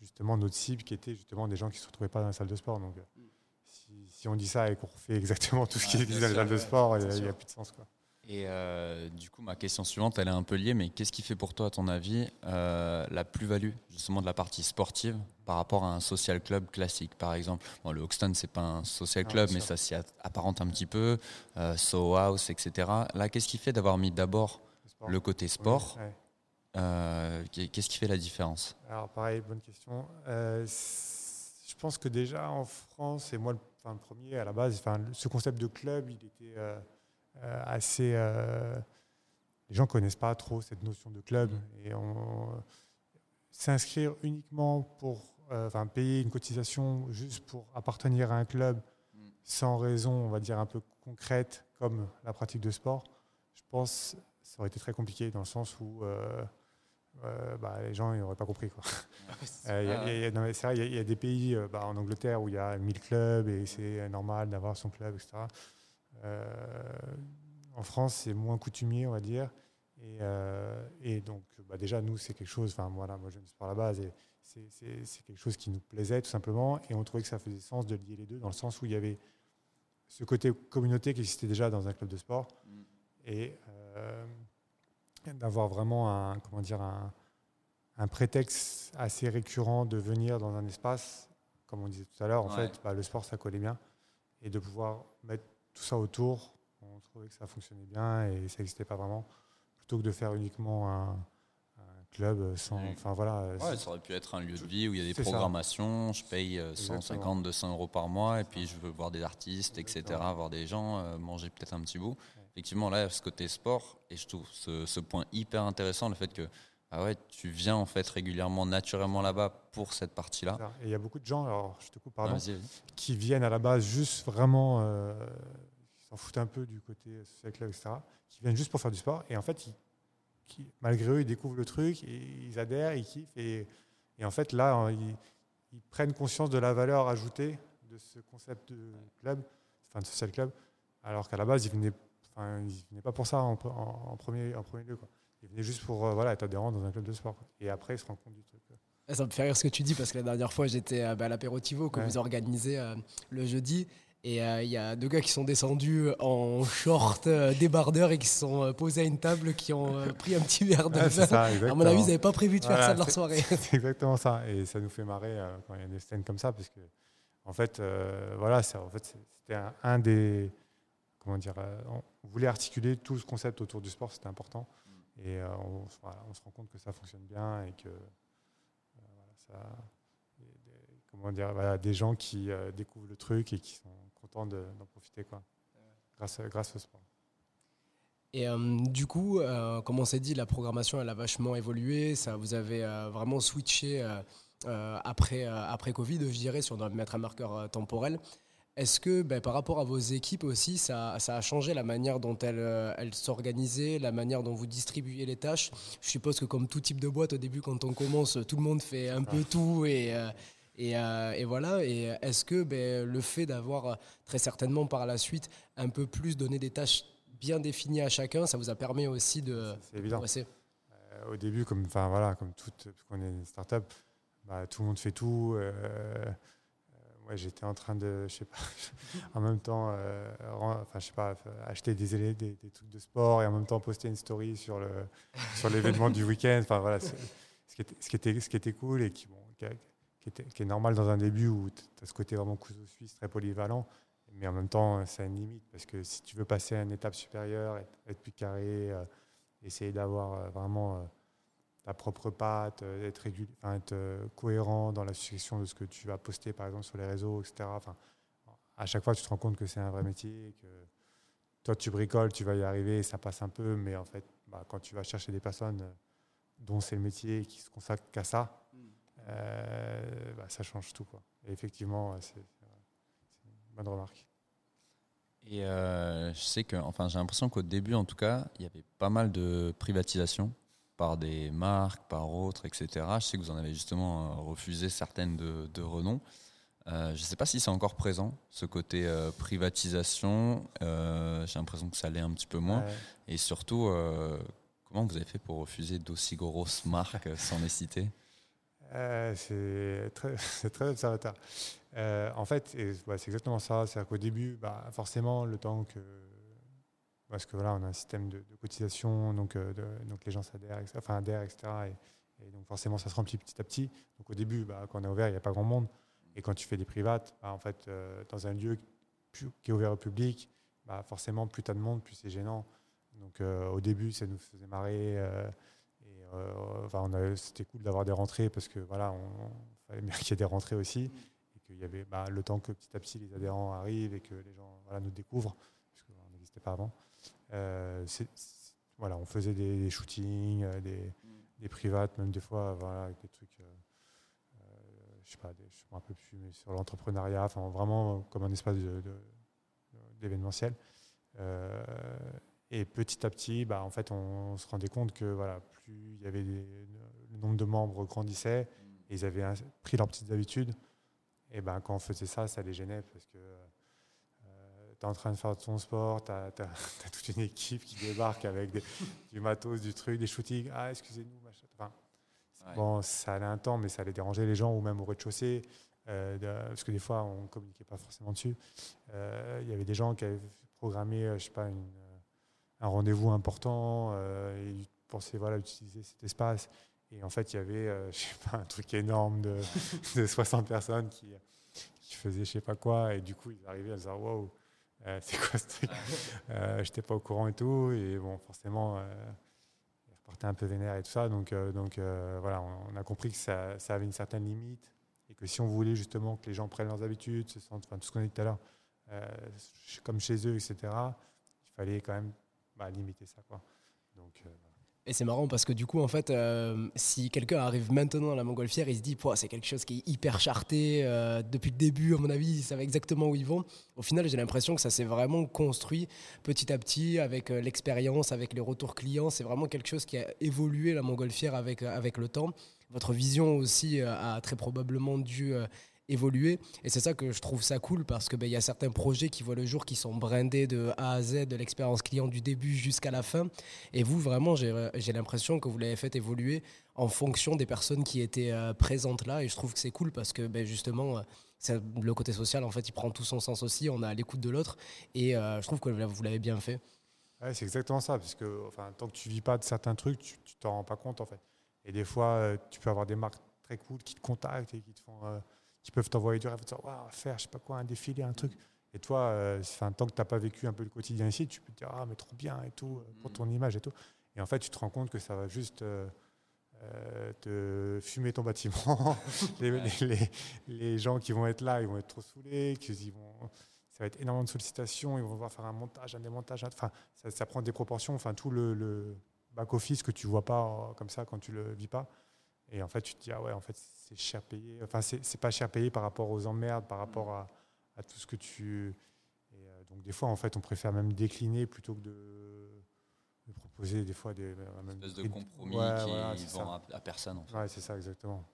justement notre cible qui était justement des gens qui ne se retrouvaient pas dans la salle de sport. Donc, euh, si, si on dit ça et qu'on refait exactement tout ce qui existe bien dans la salle de sport, il n'y a, sûr. plus de sens. Quoi. Et euh, du coup, ma question suivante, elle est un peu liée, mais qu'est-ce qui fait pour toi, à ton avis, euh, la plus-value justement de la partie sportive par rapport à un social club classique, par exemple? Bon, le Hoxton, c'est pas un social Non, club, mais ça s'y apparente un petit peu. Euh, Soho House, etc. Là, qu'est-ce qui fait d'avoir mis d'abord Le côté sport ouais. Euh, Qu'est-ce qui fait la différence? Alors pareil, bonne question. Je pense que déjà en France, et moi le, enfin, le premier à la base, enfin, ce concept de club, il était assez... euh, les gens connaissent pas trop cette notion de club. Et on, s'inscrire uniquement pour euh, enfin, payer une cotisation juste pour appartenir à un club Mm. sans raison, on va dire, un peu concrète comme la pratique de sport, je pense que ça aurait été très compliqué dans le sens où euh, euh, bah, les gens n'auraient pas compris. Euh, il y a- des pays, euh, bah, en Angleterre, où il y a 1000 clubs et c'est normal d'avoir son club, etc. Euh, en France, c'est moins coutumier, on va dire. Et, euh, et donc, bah, déjà, nous, c'est quelque chose, enfin, voilà, moi, je du sport à la base, et c'est- quelque chose qui nous plaisait, tout simplement. Et on trouvait que ça faisait sens de lier les deux, dans le sens où il y avait ce côté communauté qui existait déjà dans un club de sport Mm. et euh, d'avoir vraiment un, comment dire, un, un prétexte assez récurrent de venir dans un espace, comme on disait tout à l'heure, en Ouais. fait, bah, le sport, ça collait bien. Et de pouvoir mettre tout ça autour, on trouvait que ça fonctionnait bien et ça n'existait pas vraiment, plutôt que de faire uniquement un, un club sans... Ouais. Enfin voilà. Ouais, ça aurait pu être un lieu de vie où il y a des ça. programmations, je paye euh, Exactement. 150, 200 euros par mois, et puis je veux voir des artistes, etc., voir des gens, euh, manger peut-être un petit bout. Effectivement, là, ce côté sport, et je trouve ce, ce point hyper intéressant, le fait que ah ouais, tu viens en fait régulièrement, naturellement là-bas pour cette partie-là. Et il y a beaucoup de gens, alors je te coupe, pardon, qui viennent à la base juste vraiment, euh, qui s'en foutent un peu du côté social club, etc., qui viennent juste pour faire du sport. Et en fait, ils- qui, malgré eux, ils découvrent le truc, et ils adhèrent, ils kiffent. Et, et en fait, là, ils, ils prennent conscience de la valeur ajoutée de ce concept de club, enfin de social club, alors qu'à la base, ils venaient, enfin, ils venaient pas pour ça en, en- en premier, en premier lieu. Quoi. Ils venaient juste pour euh, voilà, être adhérents dans un club de sport. quoi. Et après, ils se rendent compte du truc. quoi. Eh, Ça me fait rire ce que tu dis parce que la dernière fois j'étais euh, bah, à l'apéritivo que Ouais. vous organisez euh, le jeudi et euh, il y a deux gars qui sont descendus en short euh, débardeurs et qui se sont euh, posés à une table qui ont pris un petit verre de Ouais, vin. ça, À mon avis ils n'avaient pas prévu de faire Voilà, ça de leur soirée. C'est exactement ça. Et ça nous fait marrer quand il y a des scènes comme ça, parce que, en fait, voilà, ça, en fait, c'était un, un des. Comment dire euh, On voulait articuler tout ce concept autour du sport, c'était important. Et euh, on, se- voilà, on se rend compte que ça fonctionne bien et que. euh, ça. des- des- comment dire voilà, Des gens qui découvrent le truc et qui sont contents de- d'en profiter, quoi. Grâce, grâce au sport. Et euh, du coup, euh, comme on s'est dit, la programmation elle a vachement évolué. Ça, vous avez euh, vraiment switché après, après Covid, je dirais, si on doit mettre un marqueur temporel. Est-ce que ben, par rapport à vos équipes aussi, ça, ça a changé la manière dont elles, euh, elles s'organisaient, la manière dont vous distribuez les tâches? Je suppose que comme tout type de boîte, au début, quand on commence, tout le monde fait un peu tout et, euh, et, euh, et voilà. Et est-ce que ben, le fait d'avoir très certainement par la suite un peu plus donné des tâches bien définies à chacun, ça vous a permis aussi de C'est évident. Euh, au début, comme, enfin, voilà, comme toute, parce qu'on est une start-up, bah, tout le monde fait tout. euh, moi, j'étais en train de, je sais pas, en même temps, euh, enfin, je sais pas, euh, acheter des, des, des trucs de sport et en même temps poster une story sur le sur l'événement du week-end. Enfin voilà, ce qui était ce qui était ce qui était cool et qui qui, était, qui est normal dans un début où tu as ce côté vraiment couteau suisse très polyvalent. Mais en même temps, ça a une limite parce que si tu veux passer à une étape supérieure, être, plus carré, euh, essayer d'avoir vraiment ta propre patte, euh, être, régul- enfin, être euh, cohérent dans la succession de ce que tu vas poster, par exemple, sur les réseaux, etc. Enfin, à chaque fois, tu te rends compte que c'est un vrai métier, et que toi, tu bricoles, tu vas y arriver, ça passe un peu, mais en fait, bah, quand tu vas chercher des personnes euh, dont c'est le métier et qui se consacrent qu'à ça, euh, bah, ça change tout. Quoi. Et effectivement, c'est c'est une bonne remarque. Et euh, je sais que, enfin, j'ai l'impression qu'au début, en tout cas, il y avait pas mal de privatisation par des marques, par autres, etc. Je sais que vous en avez justement euh, refusé certaines de, de renom. Euh, je ne sais pas si c'est encore présent, ce côté euh, privatisation. Euh, J'ai l'impression que ça l'est un petit peu moins. Ouais. Et surtout, comment vous avez fait pour refuser d'aussi grosses marques sans les citer? C'est très, très observateur. En fait, ouais, c'est exactement ça. C'est-à-dire qu'au début, bah, forcément, le temps que. Parce que voilà, on a un système de, de cotisation, donc, euh, de- donc les gens s'adhèrent, etc., enfin adhèrent, etc. Et, et donc forcément, ça se remplit petit à petit. Donc au début, bah, quand on est ouvert, il n'y a pas grand monde. Et quand tu fais des privates, bah, en fait, euh, dans un lieu plus- qui est ouvert au public, bah, forcément, plus tu as de monde, plus c'est gênant. Donc euh, au début, ça nous faisait marrer. et enfin, c'était cool d'avoir des rentrées parce que voilà, on, fallait bien qu'il y ait des rentrées aussi et qu'il y avait bah, le temps que petit à petit les adhérents arrivent et que les gens voilà, nous découvrent parce qu'on n'existait pas avant. Euh, voilà, on faisait des, shootings, euh, des, privates, même des fois, voilà, avec des trucs. euh, euh, je sais pas, des, je me rappelle plus, mais sur l'entrepreneuriat, enfin vraiment comme un espace de- d'événementiel. Euh, et petit à petit, bah, en fait, on, se rendait compte que voilà, plus il y avait le nombre de membres grandissait, et ils avaient pris leurs petites habitudes. Et ben, quand on faisait ça, ça les gênait parce que es en train de faire ton sport, tu as, toute une équipe qui débarque avec des- du matos, du truc, des shootings. Ah, excusez-nous, machin. Enfin, Ouais. Bon, ça allait un temps, mais ça allait déranger les gens, ou même au rez-de-chaussée, euh, parce que des fois, on ne communiquait pas forcément dessus. Euh, Il y avait des gens qui avaient programmé, euh, je sais pas, une, un rendez-vous important, euh, et ils pensaient voilà, utiliser cet espace. Et en fait, il y avait, je sais pas, un truc énorme de, de 60 personnes qui, qui faisaient je sais pas quoi, et du coup, ils arrivaient à se dire, wow, euh, c'est quoi ce truc? Euh, J'étais pas au courant et tout, et bon, forcément, euh, ils repartaient un peu vénère et tout ça. Donc, donc voilà, on, a compris que ça, avait une certaine limite, et que si on voulait justement que les gens prennent leurs habitudes, se sentent, enfin, tout ce qu'on a dit tout à l'heure, comme chez eux, etc., il fallait quand même bah, limiter ça. Quoi. Donc. Et c'est marrant parce que du coup, en fait, euh, si quelqu'un arrive maintenant à la montgolfière, il se dit, c'est quelque chose qui est hyper charté. euh, depuis le début, à mon avis, ils savent exactement où ils vont. Au final, j'ai l'impression que ça s'est vraiment construit petit à petit avec euh, l'expérience, avec les retours clients. C'est vraiment quelque chose qui a évolué la montgolfière avec, avec le temps. Votre vision aussi a très probablement dû évoluer. Et c'est ça que je trouve ça cool parce que ben, y a certains projets qui voient le jour qui sont brandés de A à Z, de l'expérience client du début jusqu'à la fin. Et vous, vraiment, j'ai l'impression que vous l'avez fait évoluer en fonction des personnes qui étaient euh, présentes là. Et je trouve que c'est cool parce que ben, justement, euh, le côté social, en fait, il prend tout son sens aussi. On est à l'écoute de l'autre. Et euh, je trouve que vous l'avez bien fait. C'est exactement ça, parce que enfin, tant que tu vis pas de certains trucs, tu t'en rends pas compte en fait. Et des fois, tu peux avoir des marques très cool qui te contactent et qui te font, qui peuvent t'envoyer du rêve, te dire, faire, je sais pas quoi, un défilé, un truc. Et toi, euh, tant que t'as pas vécu un peu le quotidien ici, tu peux te dire ah mais trop bien et tout euh, pour ton image et tout. Et en fait, tu te rends compte que ça va juste euh, euh, te fumer ton bâtiment. les, les- les- les gens qui vont être là, ils vont être trop saoulés, qu'ils vont ça va être énormément de sollicitations, ils vont devoir faire un montage, un démontage, enfin, ça, ça prend des proportions, enfin, tout le, le back-office que tu vois pas comme ça quand tu le vis pas. Et en fait, tu te dis, ah ouais, en fait, c'est cher payé. Enfin, c'est c'est pas cher payé par rapport aux emmerdes, par rapport à, à tout ce que tu. Et euh, donc, des fois, en fait, on préfère même décliner plutôt que de, de proposer des fois des. euh, Une espèce de compromis Ouais, qui voilà, vend à, à personne. En fait. Ouais, c'est ça, exactement.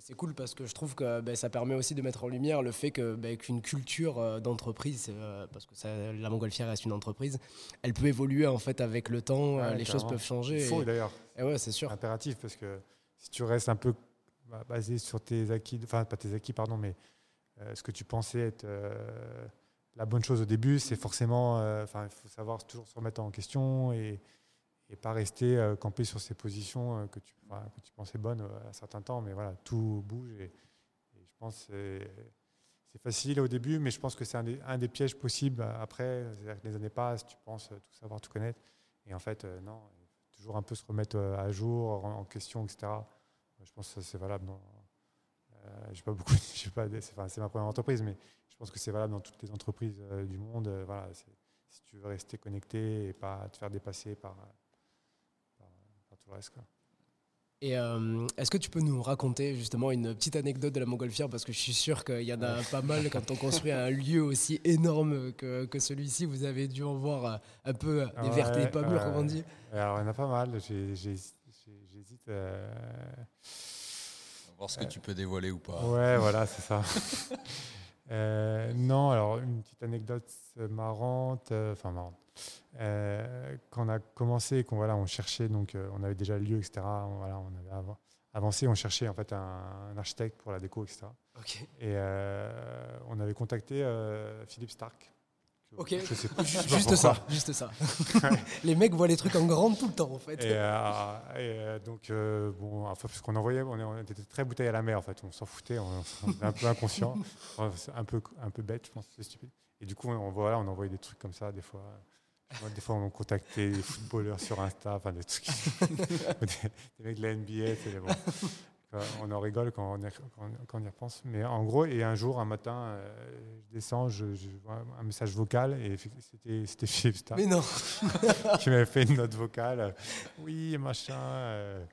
C'est- cool parce que je trouve que ben, ça permet aussi de mettre en lumière le fait que ben, qu'une culture euh, d'entreprise, euh, parce que ça, la montgolfière reste une entreprise, elle peut évoluer en fait avec le temps, Ouais, euh, les choses peuvent changer. Il faut d'ailleurs. et ouais, c'est sûr. impératif parce que si tu restes un peu bah, basé sur tes acquis, enfin pas tes acquis, pardon, mais euh, ce que tu pensais être euh, la bonne chose au début, c'est forcément, euh, enfin il faut savoir toujours se remettre en question et, pas rester campé sur ces positions que, tu, que tu pensais bonnes à certains temps, mais voilà, tout bouge et, je pense que c'est- facile au début, mais je pense que c'est un, des- un des pièges possibles après. C'est-à-dire que les années passent, tu penses tout savoir, tout connaître, et en fait, non, toujours un peu se remettre euh, à jour, en, question, etc. Je pense que c'est valable dans. Euh, j'ai pas beaucoup, c'est, ma première entreprise, mais je pense que c'est valable dans toutes les entreprises euh, du monde. Euh, voilà, si tu veux rester connecté et pas te faire dépasser par, euh, par, par tout le reste. Quoi. Et euh, est-ce que tu peux nous raconter justement une petite anecdote de la montgolfière? Parce que je suis sûr qu'il y en a pas mal quand on construit un lieu aussi énorme que, que celui-ci. Vous avez dû en voir euh, un peu euh, des Ouais, vertes et des pas mûres, ouais. comme on dit. Alors, il y en a pas mal. J'hésite. euh, voir ce que tu peux dévoiler ou pas. Ouais, voilà, c'est ça. Euh, non, alors une petite anecdote marrante, euh, enfin marrante. Euh, quand on a commencé, qu'on voilà, on cherchait, donc euh, on avait déjà le lieu, etc. On, voilà, on avait av- avancé, on cherchait en fait un, un architecte pour la déco, etc. Et euh, on avait contacté euh, Philippe Stark. Ok. Je sais pas, je sais pas Juste ça, juste ça. les mecs voient les trucs en grand tout le temps en fait. Et, euh, et, euh, donc, euh, bon, enfin, parce qu'on envoyait, on, était très bouteille à la mer, en fait. On s'en foutait, on, on était un peu inconscient, un peu, un peu bête, je pense, c'est stupide. Et du coup, on, voilà, on envoyait des trucs comme ça, des fois. Moi, Des fois, on contactait des footballeurs sur Insta, enfin, des trucs. des, des mecs de la NBA, c'est bon. On en rigole quand on, y, quand on- y repense. Mais en gros, et un jour, un matin, euh, je descends, je, je vois un message vocal, et c'était c'était Philippe Stark Mais non. qui m'avait fait une note vocale. euh, Oui, machin, euh,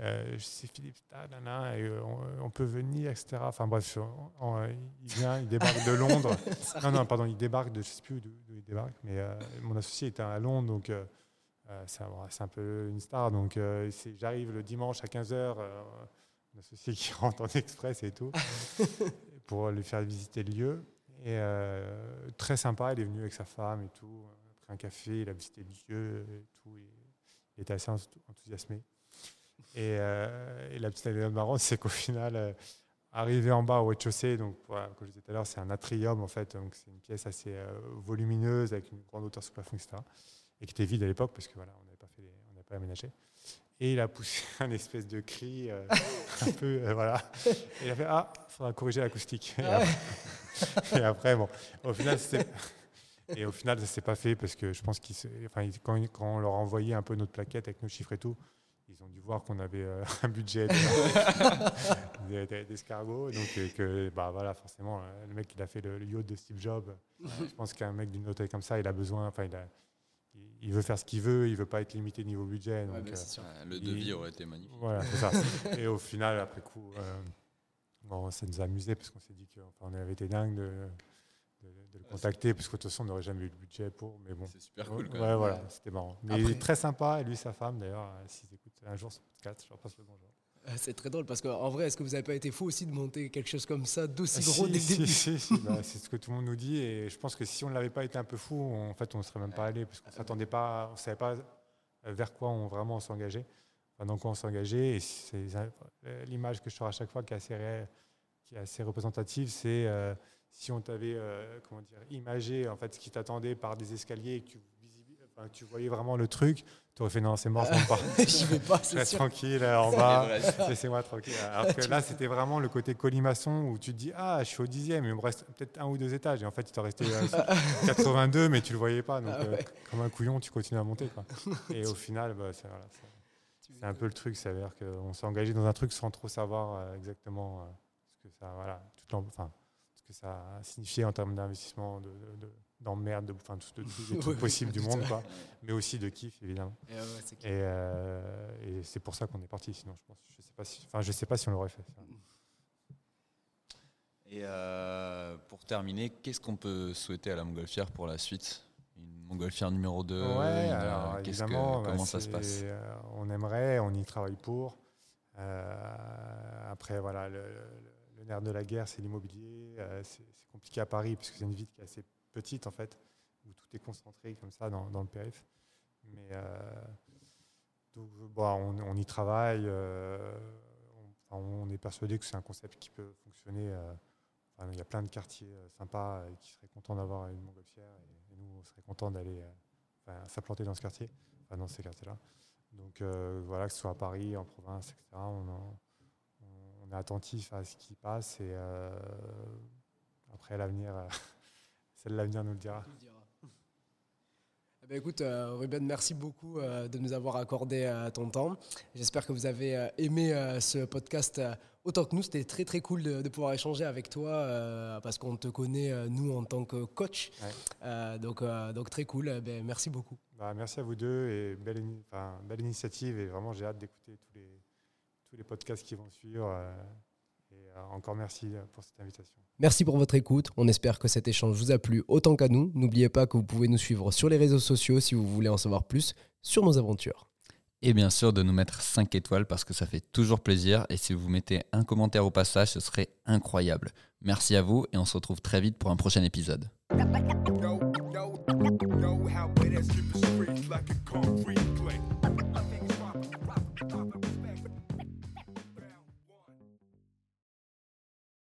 euh, c'est Philippe Stade, nana, et, on, on peut venir, etc. Enfin bref, on- il vient, il débarque de Londres. non, non, pardon, il débarque de, je sais plus d'où il débarque, mais euh, mon associé était à Londres, donc c'est un, un peu une star. Donc j'arrive le dimanche à 15h, mon associé qui rentre en express et tout, pour lui faire visiter le lieu. Et euh, très sympa, il est venu avec sa femme et tout. On a pris un café, il a visité le lieu et tout. et il était assez enth- enthousiasmé. Et, euh, et la petite anecdote marrante, c'est qu'au final, euh, arrivé en bas au rez-de-chaussée, donc voilà, comme je disais tout à l'heure, c'est un atrium en fait, donc c'est une pièce assez euh, volumineuse avec une grande hauteur sous plafond, etc. Et qui était vide à l'époque parce que voilà, on n'avait pas fait, les- on n'avait pas aménagé. Et il a poussé un espèce de cri, euh, un peu, euh, voilà. Et il a fait ah, faudra corriger l'acoustique. Et après- et après, bon, au final. Et au final, ça s'est pas fait parce que je pense qu'ils, enfin, quand, quand on leur a envoyé un peu notre plaquette avec nos chiffres et tout, ils ont dû voir qu'on avait euh, un budget de- de- de- d'escargot, donc et que, bah voilà, forcément, le mec il a fait le, le yacht de Steve Jobs. Je pense qu'un mec d'une taille comme ça, il a besoin, enfin, il a, il, veut faire ce qu'il veut, il veut pas être limité niveau budget. Ouais, donc, bah, euh, le Il- devis aurait été magnifique. voilà, c'est ça. Et au final, après coup, euh, bon, ça nous a amusé parce qu'on s'est dit qu'on avait été dingue de, de- de le contacter parce que de toute façon, on n'aurait jamais eu le budget pour. Mais bon. C'est super cool quand Ouais, même. voilà, c'était marrant. Mais il est très sympa et lui, sa femme d'ailleurs, euh, s'ils écoutent un jour ce podcast, je leur passe le bonjour. Euh, C'est très drôle parce qu'en vrai, est-ce que vous n'avez pas été fou aussi de monter quelque chose comme ça, d'aussi Ah, gros si, dès le début si, si, bah, c'est ce que tout le monde nous dit et je pense que si on ne l'avait pas été un peu fou, on- en fait, on ne serait même pas allé parce qu'on s'attendait pas, on savait pas euh, vers quoi on vraiment s'engageait, enfin, dans quoi on s'engageait. Et c'est euh, l'image que je sors à chaque fois qui est assez réelle, qui est assez représentative, c'est euh, si on t'avait euh, comment dire imagé en fait ce qui t'attendait par des escaliers et que tu, enfin, tu voyais vraiment le truc, tu aurais fait non c'est mort, je monte pas. J'y vais pas, c'est sûr. tranquille euh, en bas, laissez-moi tranquille. Alors que là, c'était vraiment le côté colimaçon où tu te dis Ah, je suis au dixième, il me reste peut-être un ou deux étages. Et en fait, il t'en restait euh, 82, mais tu le voyais pas. Donc, Ah ouais. euh, comme un couillon, tu continues à monter. Quoi. Et au final, bah, c'est voilà, un peu le truc. Ça veut dire qu'on s'est engagé dans un truc sans trop savoir euh, exactement euh, ce que ça, voilà, toute l'am- enfin, ce que ça a signifié en termes d'investissement, de, de- de- d'emmerde, de, enfin, tout, de, tous les Ouais, trucs possibles du monde, quoi. mais aussi de kiff, évidemment. Et ouais, ouais, c'est clair. Et, euh, et c'est pour ça qu'on est parti. Sinon, je pense, je sais pas si, enfin, je sais pas si on l'aurait fait. ça. Et euh, pour terminer, qu'est-ce qu'on peut souhaiter à la montgolfière pour la suite? Une montgolfière numéro 2 ouais, alors euh, qu'est-ce que- évidemment, bah, comment ça se passe? euh, On aimerait, on y travaille pour. Euh, après, voilà, le, le- le nerf de la guerre, c'est l'immobilier. Euh, c'est c'est compliqué à Paris parce que c'est une ville qui est assez petite en fait, où tout est concentré comme ça dans, le périph. Mais euh, donc, bon, on, on y travaille. euh, on, est persuadé que c'est un concept qui peut fonctionner. euh, il y a plein de quartiers sympas qui seraient contents d'avoir une montgolfière et, nous, on serait contents d'aller s'implanter dans ce quartier, dans ces quartiers-là. Donc voilà, que ce soit à Paris, en province, etc. On est attentif à ce qui passe et euh, après l'avenir, l'avenir nous le dira. Eh ben, écoute, euh, Ruben, merci beaucoup euh, de nous avoir accordé euh, ton temps. J'espère que vous avez aimé ce podcast autant que nous. C'était très très cool de, de pouvoir échanger avec toi parce qu'on te connaît, nous, en tant que coach. Ouais. Donc, donc très cool. Eh ben, merci beaucoup. Bah, merci à vous deux et belle, enfin, belle initiative et vraiment j'ai hâte d'écouter tous les, tous les podcasts qui vont suivre. Euh, encore merci euh, pour cette invitation. Merci pour votre écoute. On espère que cet échange vous a plu autant qu'à nous. N'oubliez pas que vous pouvez nous suivre sur les réseaux sociaux si vous voulez en savoir plus sur nos aventures. Et bien sûr de nous mettre 5 étoiles parce que ça fait toujours plaisir. Et si vous mettez un commentaire au passage, ce serait incroyable. Merci à vous et on se retrouve très vite pour un prochain épisode. Know, know, know how it is, super street like a concrete